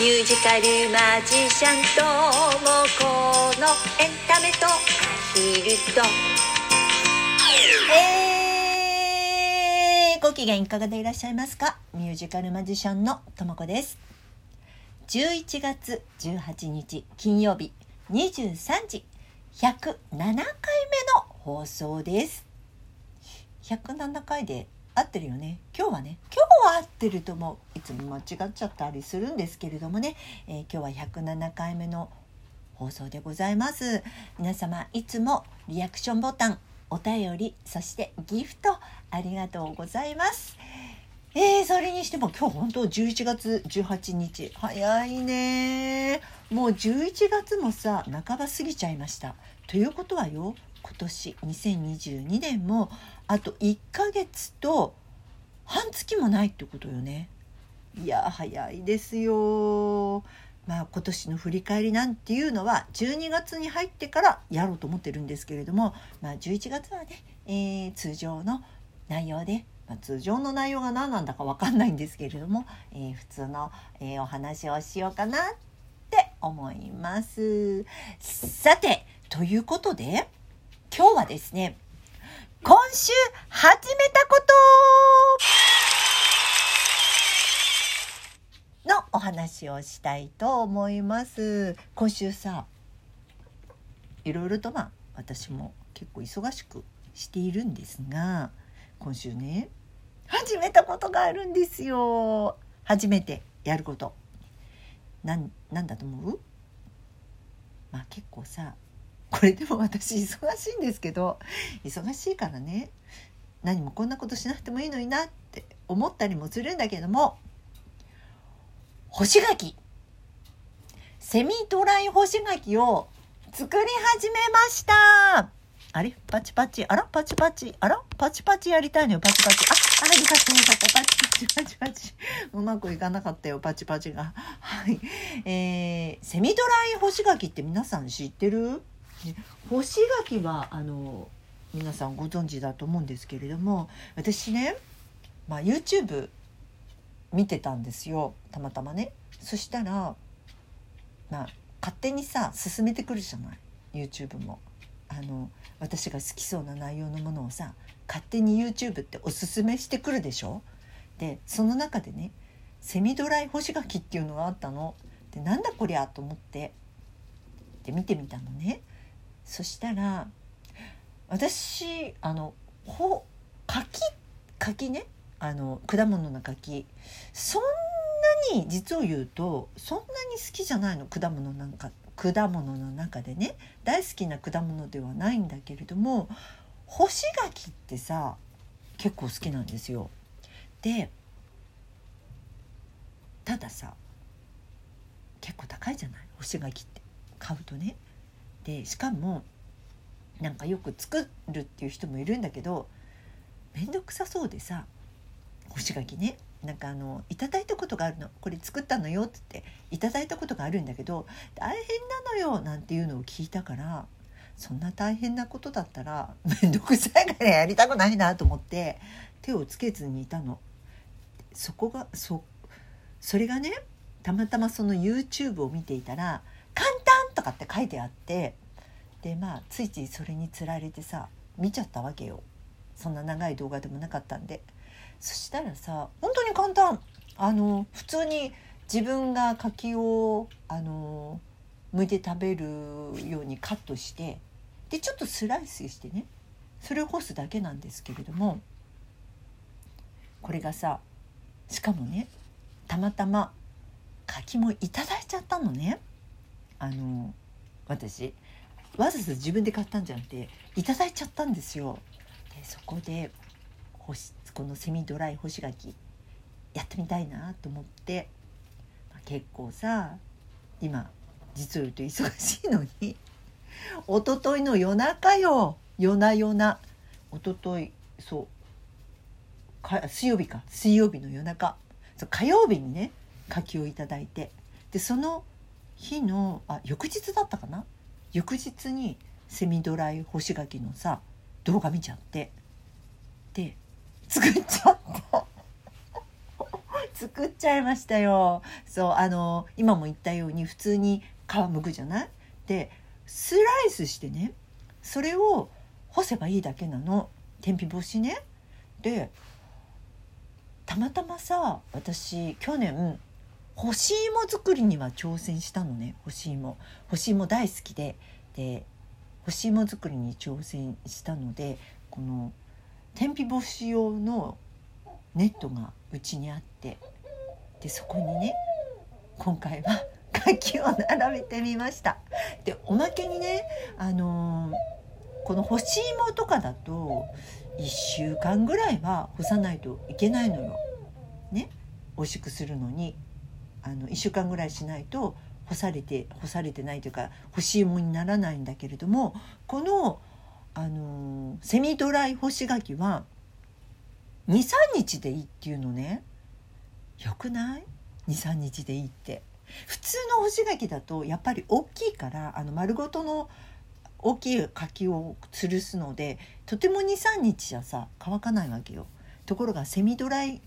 ミュージカルマジシャンともこのエンタメとアヒルと。えー、ご機嫌いかがでいらっしゃいますか？ミュージカルマジシャンのともこです。11月18日金曜日23時107回目の放送です。107回で合ってるよね。今日はね。今日は合ってると思ういつも間違っちゃったりするんですけれどもね、えー今日は107回目の放送でございます。皆様いつもリアクションボタンお便りそしてギフトありがとうございます。えー、それにしても今日本当11月18日早いね。もう11月もさ半ば過ぎちゃいました。ということはよ今年2022年もあと1ヶ月と半月もないってことよねいや早いですよまあ今年の振り返りなんていうのは12月に入ってからやろうと思ってるんですけれども、まあ、11月はね、えー通常の内容で、ま、通常の内容が何なんだか分かんないんですけれども、えー普通の、えーお話をしようかなって思います。さてということで今日はですね今週始めたこと。のお話をしたいと思います。今週さいろいろとまあ私も結構忙しくしているんですが今週ね始めたことがあるんですよ。初めてやること。なんなんだと思う？まあ結構さこれでも私忙しいんですけど忙しいからね。何もこんなことしなくてもいいのになって思ったりもするんだけども干し柿。セミドライ干し柿を作り始めました。あれ？パチパチ。あら？パチパチ。あら？パチパチやりたいのよ。パチパチ。ああよかったよかった。パチパチパチ。パチうまくいかなかったよ。パチパチが。はい。えー、セミドライ干し柿って皆さん知ってる、ね、干し柿はあの皆さんご存知だと思うんですけれども私ね、まあ、YouTube 見てたんですよ。たまたまね。そしたらまあ勝手にさ進めてくるじゃない。YouTube も。あの私が好きそうな内容のものをさ勝手に YouTube っておすすめしてくるでしょ。でその中でねセミドライ干し柿っていうのがあったの。でなんだこりゃと思って。で見てみたのね。そしたら私あのほ柿柿ねあの果物の柿そんなに実を言うとそんなに好きじゃないの果物なんか果物の中でね大好きな果物ではないんだけれども干し柿ってさ結構好きなんですよ。でたださ結構高いじゃない？干し柿って買うとね。でしかもなんかよく作るっていう人もいるんだけど面倒くさそうでさ干し柿ねなんかあのいただいたことがあるのこれ作ったのよって言っていただいたことがあるんだけど大変なのよなんていうのを聞いたからそんな大変なことだったら面倒くさいからやりたくないなと思って手をつけずにいたの。そこがそそれがねたまたまその YouTube を見ていたら「簡単!」とかって書いてあってでまあついついそれにつられてさ見ちゃったわけよ。そんな長い動画でもなかったんで。そしたらさ本当に簡単。あの普通に自分が柿をあの剥いて食べるようにカットしてでちょっとスライスしてねそれを干すだけなんですけれどもこれがさしかもねたまたま柿もいただいちゃったのね。あの私わざわざ自分で買ったんじゃなくていただいちゃったんですよ。でそこで干しこのセミドライ干し柿やってみたいなと思って、まあ、結構さ今実を言うと忙しいのに一昨日の夜中よ夜な夜な一昨日そうか水曜日か水曜日の夜中そう火曜日にね柿をいただいてでその日のあ翌日だったかな？翌日にセミドライ干し柿のさ動画見ちゃって。で作っちゃった。作っちゃいましたよ。そうあの今も言ったように普通に皮むくじゃない？でスライスしてねそれを干せばいいだけなの。天日干しね。でたまたまさ私去年干し芋作りには挑戦したのね干し芋。干し芋大好きで。で干し芋作りに挑戦したのでこの天日干し用のネットがうちにあって。でそこにね今回は 柿を並べてみました。でおまけにねあのーこの干し芋とかだと1週間ぐらいは干さないといけないのよ。ね美味しくするのに。あの1週間ぐらいしないと干されて干されてないというか干し芋にならないんだけれどもこの、あのセミドライ干し柿は23日でいいっていうのね。よくない？23日でいいって。普通の干し柿だとやっぱり大きいからあの丸ごとの大きい柿を吊るすのでとても23日じゃさ乾かないわけよ。ところがセミドライ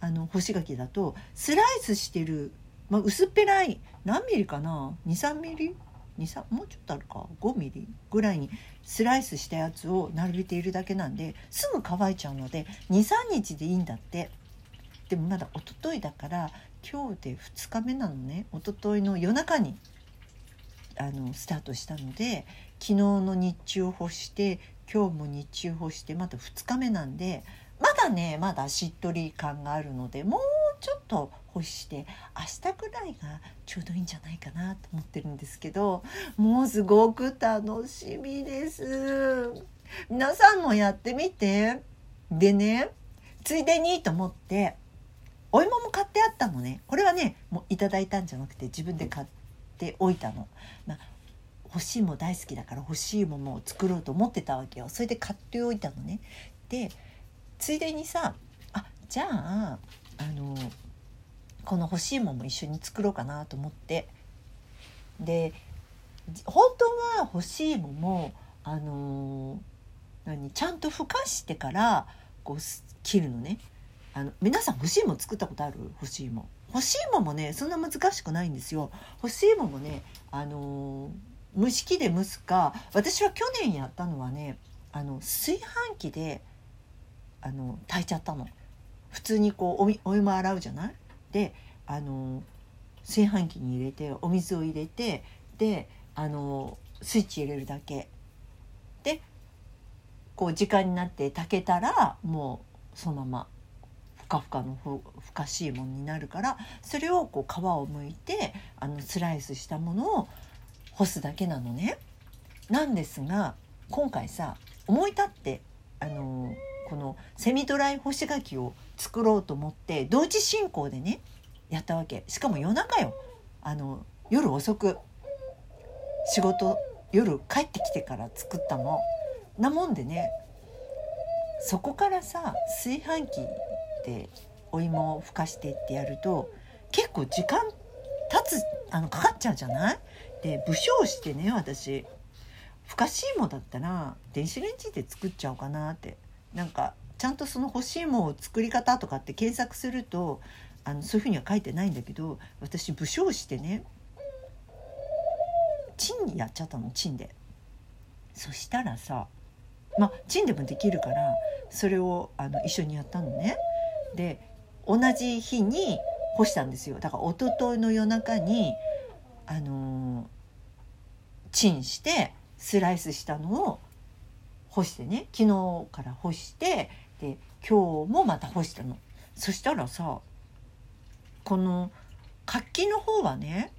あの干し柿だとスライスしてる、まあ、薄っぺらい何ミリかな？23ミリ？23もうちょっとあるか？5ミリ？ぐらいにスライスしたやつを並べているだけなんですぐ乾いちゃうので23日でいいんだって。でもまだ一昨日だから今日で2日目なのね。一昨日の夜中にあのスタートしたので昨日の日中干して今日も日中干してまだ2日目なんでまだねまだしっとり感があるのでもうちょっと干して明日ぐらいがちょうどいいんじゃないかなと思ってるんですけどもうすごく楽しみです。皆さんもやってみて。でねついでにと思ってお芋も買ってあったのね。これはねもういただいたんじゃなくて自分で買っておいたの、まあ、干し芋大好きだから干し芋も作ろうと思ってたわけよ。それで買っておいたのね。でついでにさあじゃああのこの干し芋もんも一緒に作ろうかなと思って。で本当は干し芋ももあの何ちゃんとふかしてからこうす切るのね。あの皆さん干し芋作ったことある？干し芋干し芋もねそんな難しくないんですよ。干し芋もねあの蒸し器で蒸すか私は去年やったのはねあの炊飯器であの炊いちゃったの。普通にこうおみお湯も洗うじゃない？であの炊飯器に入れてお水を入れてであのスイッチ入れるだけ。でこう時間になって炊けたらもうそのままふかふかのふふかしいものになるからそれをこう皮をむいてあのスライスしたものを干すだけなのね。なんですが今回さ思い立ってあのこのセミドライ干し柿を作ろうと思って同時進行でねやったわけ。しかも夜中よ。あの夜遅く。仕事夜帰ってきてから作ったの。なもんでねそこからさ炊飯器でお芋をふかしてってやると結構時間経つあのかかっちゃうじゃない？で武将してね私。ふかし芋だったら電子レンジで作っちゃおうかなって。なんかちゃんとその干し芋を作り方とかって検索するとあのそういうふうには書いてないんだけど私武将してねチンやっちゃったのチンで。そしたらさまあチンでもできるからそれをあの一緒にやったのね。で同じ日に干したんですよ。だから一昨日の夜中にあのーチンしてスライスしたのを干してね昨日から干してで今日もまた干したの。そしたらさこの活気の方はね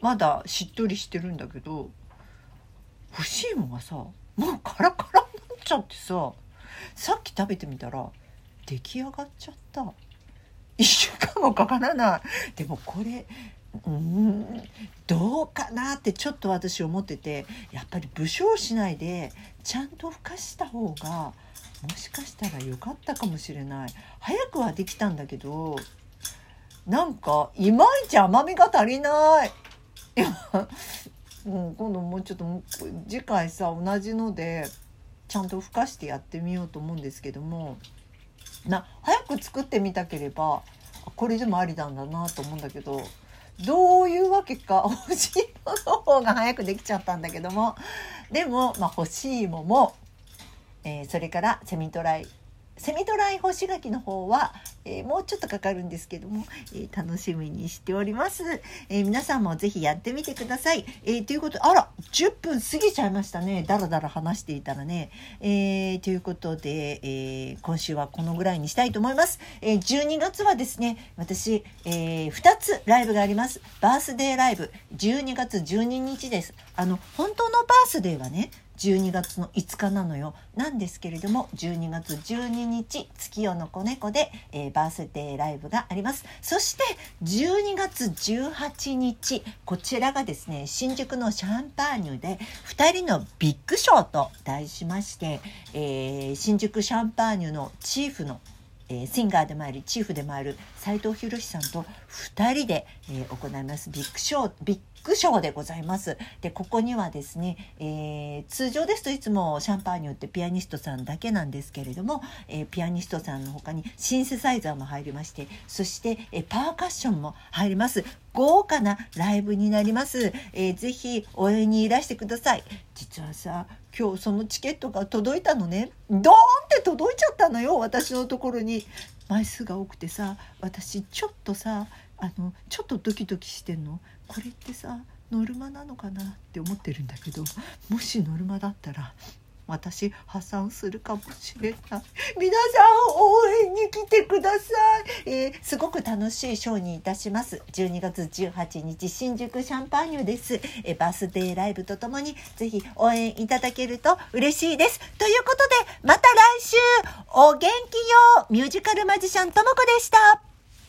まだしっとりしてるんだけど干し芋がさもうカラカラになっちゃってささっき食べてみたら出来上がっちゃった。1週間もかからない。でもこれうんどうかなってちょっと私思っててやっぱり武将しないでちゃんとふかした方がもしかしたら良かったかもしれない。早くはできたんだけどなんかいまいち甘みが足りない。いや、うん、今度もうちょっと次回さ同じのでちゃんとふかしてやってみようと思うんですけども。な早く作ってみたければこれでもありなんだなと思うんだけど。どういうわけか欲しいもの方が早くできちゃったんだけども。でも、まあ、欲しいもも、えー、それからセミトライセミドライ干し柿の方は、えー、もうちょっとかかるんですけども、えー、楽しみにしております、えー、皆さんもぜひやってみてください、えということあら10分過ぎちゃいましたね。だらだら話していたらね、えということで、え今週はこのぐらいにしたいと思います、え12月はですね私、え2つライブがあります。バースデーライブ。12月12日です。あの本当のバースデーはね12月の5日なのよ。なんですけれども12月12日月夜の子猫で、えー、バースデーライブがあります。そして12月18日こちらがですね新宿のシャンパーニュで2人のビッグショーと題しまして、えー、新宿シャンパーニュのチーフのえー、シンガーでもありチーフでもある斉藤博さんと2人で、えー、行いますビッグショービッグショーでございます。でここにはですね、えー、通常ですといつもシャンパーニュってピアニストさんだけなんですけれども、えピアニストさんの他にシンセサイザーも入りましてそして、えパーカッションも入ります豪華なライブになります。えー、ぜひ応援にいらしてください。実はさ今日そのチケットが届いたのねドーンって届いちゃったのよ私のところに枚数が多くてさ私ちょっとさあのちょっとドキドキしてんのこれってさノルマなのかなって思ってるんだけどもしノルマだったら私破産するかもしれない。皆さん応援に来てください、えー、すごく楽しいショーにいたします。12月18日新宿シャンパーニュです、えー、バースデーライブとともにぜひ応援いただけると嬉しいです。ということでまた来週お元気よミュージカルマジシャンともこでした。